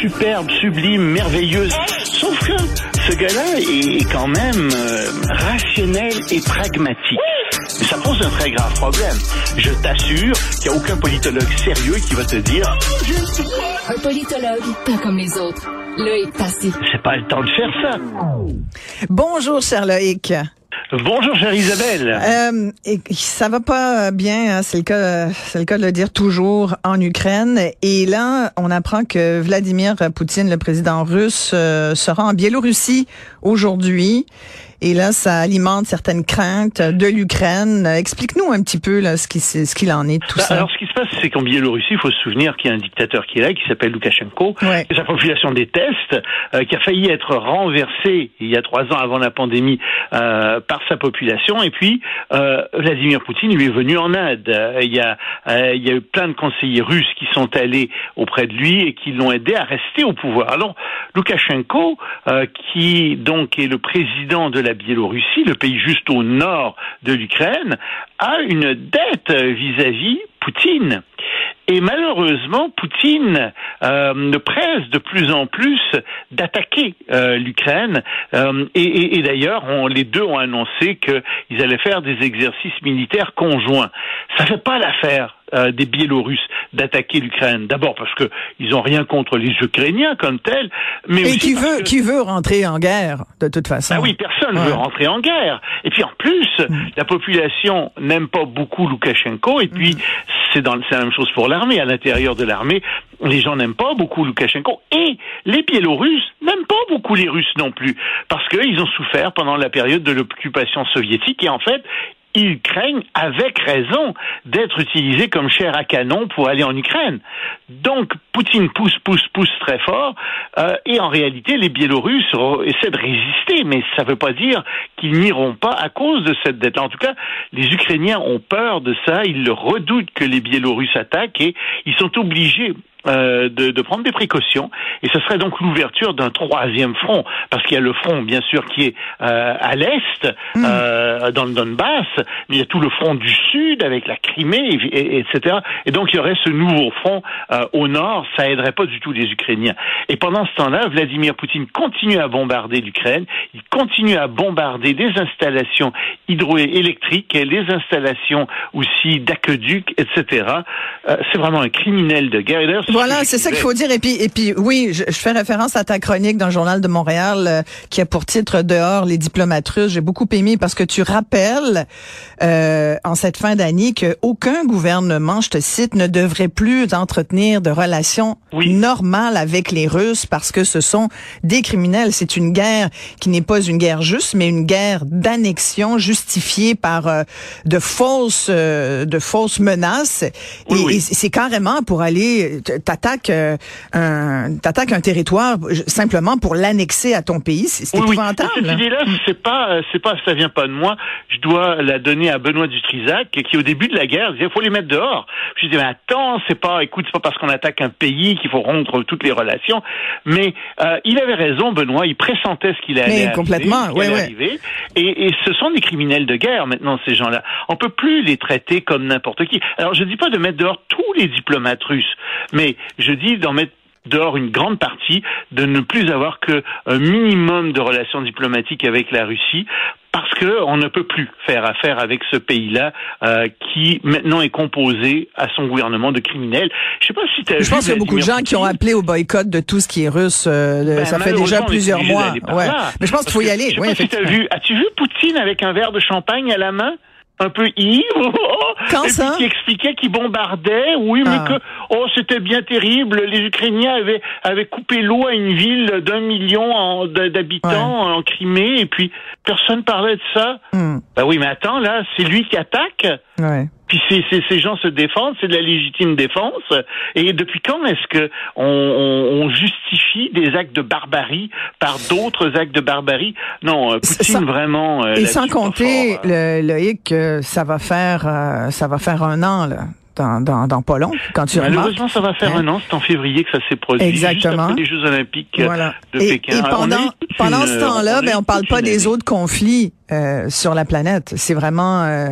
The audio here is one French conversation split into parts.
superbe, sublime, merveilleuse. Sauf que ce gars-là est quand même euh, rationnel et pragmatique. Et ça pose un très grave problème. Je t'assure qu'il n'y a aucun politologue sérieux qui va te dire Un politologue, pas comme les autres. Loïc Passy. c'est pas le temps de faire ça. Bonjour, cher Loïc. Bonjour, chère Isabelle. Euh, ça va pas bien, hein, c'est le cas, c'est le cas de le dire toujours en Ukraine. Et là, on apprend que Vladimir Poutine, le président russe, euh, sera en Biélorussie aujourd'hui. Et là, ça alimente certaines craintes de l'Ukraine. Explique-nous un petit peu là, ce qui ce qu'il en est de tout Bah, ça. alors, ce qui se passe, c'est qu'en Biélorussie, il faut se souvenir qu'il y a un dictateur qui est là, qui s'appelle Loukachenko, Ouais. que sa population déteste, euh, qui a failli être renversé il y a trois ans avant la pandémie euh, par sa population. Et puis, euh, Vladimir Poutine lui est venu en aide. Euh, Il y, a, il y a eu plein de conseillers russes qui sont allés auprès de lui et qui l'ont aidé à rester au pouvoir. Alors, Loukachenko, euh, qui donc est le président de la Biélorussie, le pays juste au nord de l'Ukraine, a une dette vis-à-vis Poutine. Et malheureusement, Poutine euh, ne presse de plus en plus d'attaquer euh, l'Ukraine. Euh, et d'ailleurs, les deux ont annoncé qu'ils allaient faire des exercices militaires conjoints. Ça fait pas l'affaire euh, des Biélorusses d'attaquer l'Ukraine. D'abord parce que ils ont rien contre les Ukrainiens comme tels, mais Et aussi qui veut que- qui veut rentrer en guerre de toute façon. ah oui, personne ne Ouais. veut rentrer en guerre. Et puis en plus, la population n'aime pas beaucoup Loukachenko. Et puis c'est dans c'est la même chose pour l'armée. À l'intérieur de l'armée, les gens n'aiment pas beaucoup Loukachenko. Et les Biélorusses n'aiment pas beaucoup les Russes non plus, parce qu'ils ont souffert pendant la période de l'occupation soviétique. Et en fait, ils craignent, avec raison, d'être utilisés comme chair à canon pour aller en Ukraine. Donc, Poutine pousse, pousse, pousse très fort, euh, et en réalité, les Biélorusses essaient de résister, mais ça ne veut pas dire qu'ils n'iront pas à cause de cette dette. En tout cas, les Ukrainiens ont peur de ça, ils le redoutent que les Biélorusses attaquent, et ils sont obligés euh, de, de prendre des précautions. Et ce serait donc l'ouverture d'un troisième front parce qu'il y a le front bien sûr qui est euh, à l'est euh, dans le Donbass mais il y a tout le front du sud avec la Crimée et, et- etc et donc il y aurait ce nouveau front euh, au nord. Ça aiderait pas du tout les Ukrainiens. Et pendant ce temps-là Vladimir Poutine continue à bombarder l'Ukraine. Il continue à bombarder des installations hydroélectriques et les installations aussi d'aqueducs etc Euh, c'est vraiment un criminel de guerre. Et d'ailleurs, ce Voilà, c'est ça qu'il faut dire. Et puis, et puis, oui, je, je fais référence à ta chronique dans le journal de Montréal euh, qui a pour titre dehors les diplomates russes. J'ai beaucoup aimé parce que tu rappelles euh, en cette fin d'année que aucun gouvernement, je te cite, ne devrait plus entretenir de relations Oui. normales avec les Russes parce que ce sont des criminels. C'est une guerre qui n'est pas une guerre juste, mais une guerre d'annexion justifiée par euh, de fausses, euh, de fausses menaces. Oui, et oui. et c'est carrément pour aller t'attaques euh, un t'attaques un territoire simplement pour l'annexer à ton pays. C'est Oui, oui. épouvantable. Cette idée-là, c'est pas, euh, c'est pas, ça vient pas de moi. Je dois la donner à Benoît Dutrisac, qui au début de la guerre disait, faut les mettre dehors. Je dis, mais attends, c'est pas, écoute, c'est pas parce qu'on attaque un pays qu'il faut rompre toutes les relations. Mais euh, il avait raison, Benoît. Il pressentait ce qu'il allait Mais arriver, complètement, qui ouais, ouais. arriver. Et, et ce sont des criminels de guerre maintenant, ces gens-là. On peut plus les traiter comme n'importe qui. Alors, je dis pas de mettre dehors tous les diplomates russes, mais je dis d'en mettre dehors une grande partie, de ne plus avoir que un minimum de relations diplomatiques avec la Russie, parce que on ne peut plus faire affaire avec ce pays-là euh, qui maintenant est composé à son gouvernement de criminels. Je sais pas si tu as Je pense qu'il y a beaucoup de gens qui ont appelé au boycott de tout ce qui est russe. euh, Ben, ça fait déjà plusieurs mois. Ouais. là. Mais je pense qu'il faut y aller. Je sais Oui, pas si vu. As-tu vu Poutine avec un verre de champagne à la main? Un peu ivre, Quand et ça? puis qui expliquait qu'il bombardait, oui, Ah. mais que oh c'était bien terrible, les Ukrainiens avaient avaient coupé l'eau à une ville d'un million d'habitants en Crimée, et puis personne parlait de ça. Hmm. Bah oui, mais attends là, c'est lui qui attaque. Ouais. Puis ces, ces, ces gens se défendent, c'est de la légitime défense. Et depuis quand est-ce que on, on, on justifie des actes de barbarie par d'autres actes de barbarie? Non, euh, Poutine Sans- vraiment. euh, Et sans compter, fort, euh. le, Loïc, ça va faire, euh, ça va faire un an là, dans, dans, dans pas long, quand tu remarques. Malheureusement, ça va faire Hein? un an. C'est en février que ça s'est produit. Exactement. Juste après les Jeux Olympiques euh, Voilà. de Et, Pékin. et pendant, pendant une- ce temps-là, on ben, on parle pas des année. autres conflits euh, sur la planète. C'est vraiment euh,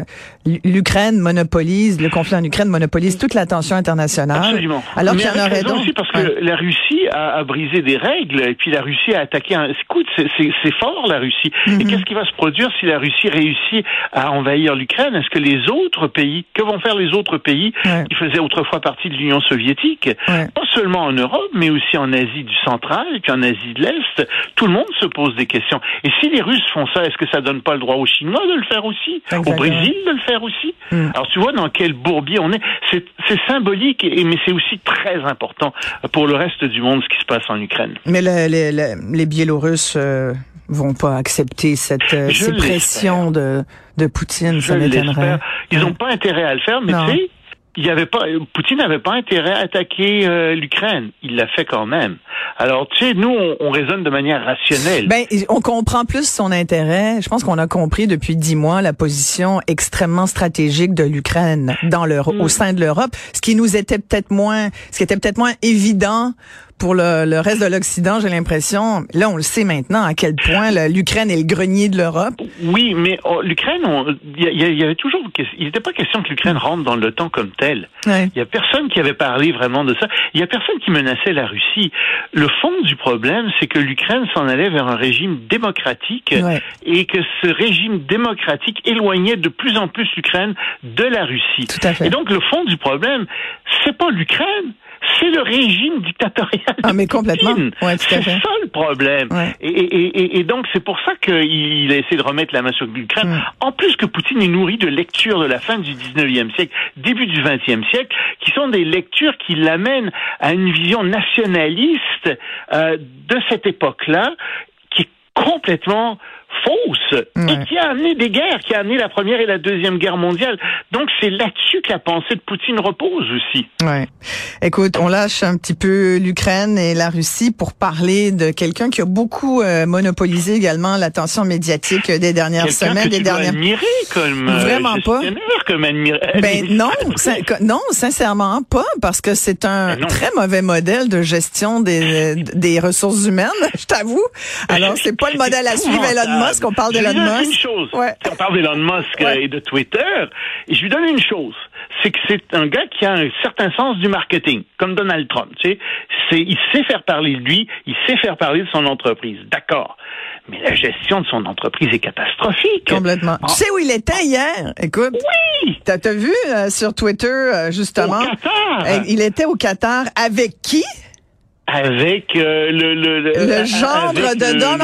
l'Ukraine monopolise, le conflit en Ukraine monopolise toute l'attention internationale. Absolument. Alors qu'il y en aurait d'autres. aussi parce que la Russie a, a, brisé des règles et puis la Russie a attaqué un... Écoute, c'est fort la Russie. Et Mhm. qu'est-ce qui va se produire si la Russie réussit à envahir l'Ukraine? Est-ce que les autres pays, que vont faire les autres pays Ouais. qui faisaient autrefois partie de l'Union soviétique, Ouais. pas seulement en Europe, mais aussi en Asie du central et puis en Asie de l'Est Tout le monde se pose des questions. Et si les Russes font ça, est-ce que ça donne pas le droit aux Chinois de le faire aussi Exactement. Au Brésil de le faire aussi Mm. Alors tu vois dans quel bourbier on est. C'est c'est symbolique, et, mais c'est aussi très important pour le reste du monde ce qui se passe en Ukraine. Mais le- le- le- les Biélorusses euh, vont pas accepter cette euh, pressions de, de Poutine, ça m'étonnerait. Ils n'ont pas intérêt à le faire, mais tu sais, il y avait pas, Poutine n'avait pas intérêt à attaquer euh, l'Ukraine. Il l'a fait quand même. Alors, tu sais, nous, on, on raisonne de manière rationnelle. Ben, on comprend plus son intérêt. Je pense qu'on a compris depuis dix mois la position extrêmement stratégique de l'Ukraine dans l'Euro- Mm. au sein de l'Europe, ce qui nous était peut-être moins, ce qui était peut-être moins évident pour le, le reste de l'Occident, j'ai l'impression. Là, on le sait maintenant à quel point l'Ukraine est le grenier de l'Europe. Oui, mais oh, l'Ukraine, il y, avait toujours, il n'était pas question que l'Ukraine rentre dans l'OTAN comme telle. Ouais. Il y a personne qui avait parlé vraiment de ça. Il y a personne qui menaçait la Russie. Le fond du problème, c'est que l'Ukraine s'en allait vers un régime démocratique Ouais. et que ce régime démocratique éloignait de plus en plus l'Ukraine de la Russie. Tout à fait. Et donc le fond du problème, c'est pas l'Ukraine, c'est le régime dictatorial. Ah, mais complètement. Ouais, c'est ça le problème. Ouais. Et, et- et- et donc c'est pour ça qu'il il a essayé de remettre la main sur l'Ukraine. Mm. En plus que Poutine est nourri de lectures de la fin du 19e siècle, début du 20e siècle, qui sont des lectures qui l'amènent à une vision nationaliste euh, de cette époque-là, qui est complètement fausse Ouais. et qui a amené des guerres, qui a amené la première et la deuxième guerre mondiale. Donc c'est là-dessus que la pensée de Poutine repose aussi. Ouais. Écoute, on lâche un petit peu l'Ukraine et la Russie pour parler de quelqu'un qui a beaucoup euh, monopolisé également l'attention médiatique des dernières semaines, que des tu dernières. admirer comme euh, Vraiment pas. comme Ben non, sin- non, sincèrement pas, parce que c'est un Ben très mauvais modèle de gestion des, des ressources humaines, je t'avoue. Alors c'est pas le modèle à suivre Elon Musk. On parle Je lui d'Elon donne Musk. une chose. Ouais. On parle d'Elon Musk Ouais. et de Twitter. Et je lui donne une chose. C'est que c'est un gars qui a un certain sens du marketing, comme Donald Trump. Tu sais, c'est, il sait faire parler de lui, il sait faire parler de son entreprise. D'accord. Mais la gestion de son entreprise est catastrophique. Complètement. Ah. Tu sais où il était hier? Écoute. Oui. T'as t'as vu euh, sur Twitter euh, justement? Au Qatar. Euh, il était au Qatar avec qui? Avec euh, le, le, le, Le euh, gendre de le- Donald.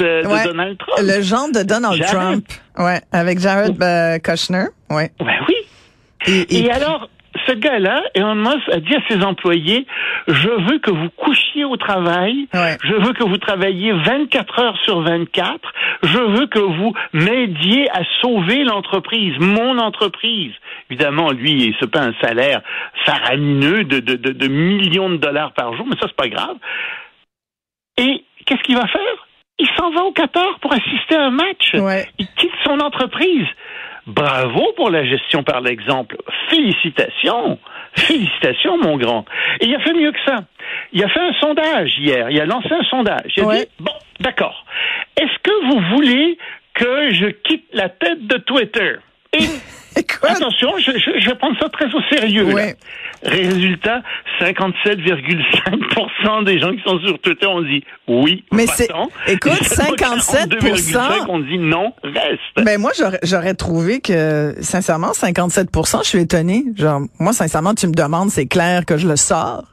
Le euh, de Ouais. Donald Trump. Le genre de Donald Jared. Trump. Ouais, avec Jared euh, Kushner. Ouais. Ben oui. Et, Et, et- alors, ce gars-là, Elon Musk a dit à ses employés, je veux que vous couchiez au travail, Ouais. je veux que vous travailliez 24 heures sur 24, je veux que vous m'aidiez à sauver l'entreprise, mon entreprise. Évidemment, lui, il se paie un salaire faramineux de, de, de, de millions de dollars par jour, mais ça, c'est pas grave. Et qu'est-ce qu'il va faire? Il s'en va au Qatar pour assister à un match. Ouais. Il quitte son entreprise. Bravo pour la gestion par l'exemple. Félicitations. Félicitations, mon grand. Et il a fait mieux que ça. Il a fait un sondage hier. Il a lancé un sondage. Il a Ouais. dit, bon, d'accord. Est-ce que vous voulez que je quitte la tête de Twitter? Et Écoute, attention, je, je- je vais prendre ça très au sérieux. là. Ouais. Résultat, 57,5% des gens qui sont sur Twitter ont dit oui. Mais c'est- écoute, Et seulement 57%, 42,5 ont dit non, reste. ben moi j'aurais trouvé que sincèrement 57% je suis étonnée. Genre moi sincèrement tu me demandes, c'est clair que je le sors.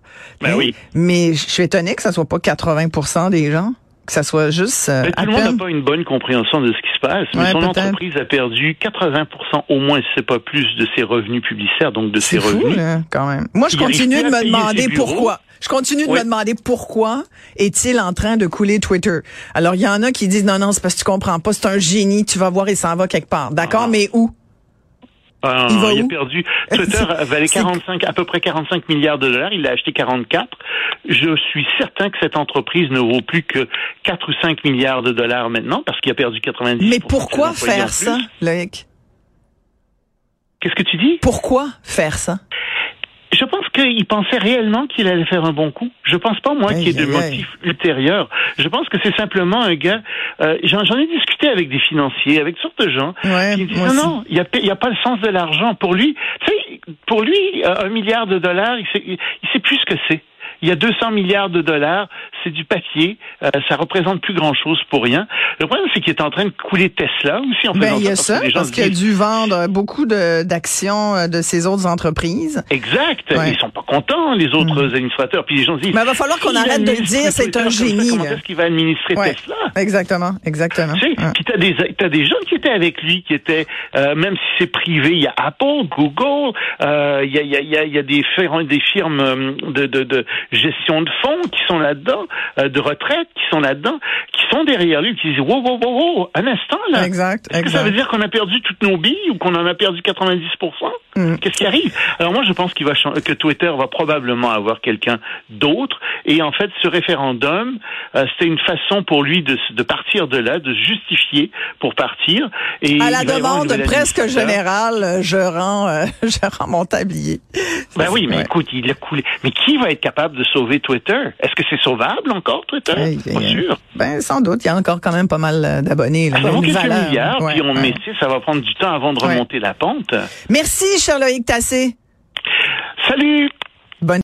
Ben Hein? oui. Mais je suis étonnée que ça soit pas 80% des gens, que ça soit juste euh, tout le monde n'a pas une bonne compréhension de ce qui se passe, mais Ouais, son entreprise a perdu 80% au moins, si c'est pas plus, de ses revenus publicitaires, donc de ses C'est fou, revenus. là, quand même. Moi, je continue de me demander pourquoi. Je continue de Oui. me demander pourquoi est-il en train de couler Twitter. Alors, il y en a qui disent non, non, c'est parce que tu comprends pas, c'est un génie, tu vas voir, il s'en va quelque part. D'accord, Ah. mais où? Ah, Il va a perdu. Twitter valait C'est- 45, à peu près 45 milliards de dollars. Il l'a acheté 44. Je suis certain que cette entreprise ne vaut plus que 4 ou 5 milliards de dollars maintenant parce qu'il a perdu 90 Mais pourquoi faire ça, Loïc? Qu'est-ce que tu dis? Pourquoi faire ça? Je pense qu'il pensait réellement qu'il allait faire un bon coup. Je pense pas moi qu'il y ait de motifs ultérieurs. Je pense que c'est simplement un gars. Euh, J'en ai discuté avec des financiers, avec toutes sortes de gens. Ouais, qui disent non, aussi. non, il y a, il y a pas le sens de l'argent pour lui. Tu sais, pour lui, euh, un milliard de dollars, il sait, il sait plus ce que c'est. Il y a 200 milliards de dollars, c'est du papier, euh, ça représente plus grand-chose pour rien. Le problème, c'est qu'il est en train de couler Tesla aussi en Ben, il y a ça. parce se qu'il a dû vendre beaucoup de- d'actions euh, de ces autres entreprises. Exact. Ouais. Ils sont pas contents, les autres administrateurs. Puis les gens se disent. Mais il va falloir qu'on arrête de administre dire c'est un comme ça, génie, Comment est-ce qu'il va administrer Ouais. Tesla? Exactement, exactement. Tu sais, Ouais. puis t'as des t'as des gens qui étaient avec lui, qui étaient euh, même si c'est privé, il y a Apple, Google, euh, il y a il y a il y a, y a des firmes des firmes euh, de, de de gestion de fonds qui sont là-dedans, euh, de retraite qui sont là-dedans, qui sont derrière lui, qui disent wow wow wow wow, un instant là. Exact, Est-ce que ça veut dire qu'on a perdu toutes nos billes ou qu'on en a perdu 90 Mm. Qu'est-ce qui arrive? Alors moi, je pense qu'il va que Twitter va probablement avoir quelqu'un d'autre. Et en fait, ce référendum, euh, c'était une façon pour lui de, de partir de là, de se justifier pour partir. Et À la demande presque générale, je rends, euh, je rends mon tablier. Ben oui, mais Ouais. écoute, il a coulé. Mais qui va être capable de sauver Twitter? Est-ce que c'est sauvable encore Twitter? Aïe, Pas aïe, aïe. sûr. Ben, sans doute, il y a encore quand même pas mal euh, d'abonnés. Ça vaut quelques valeur. milliards, Ouais, puis on ouais. ça va prendre du temps avant de Ouais. remonter la pente. Merci, cher Loïc Tassé. Salut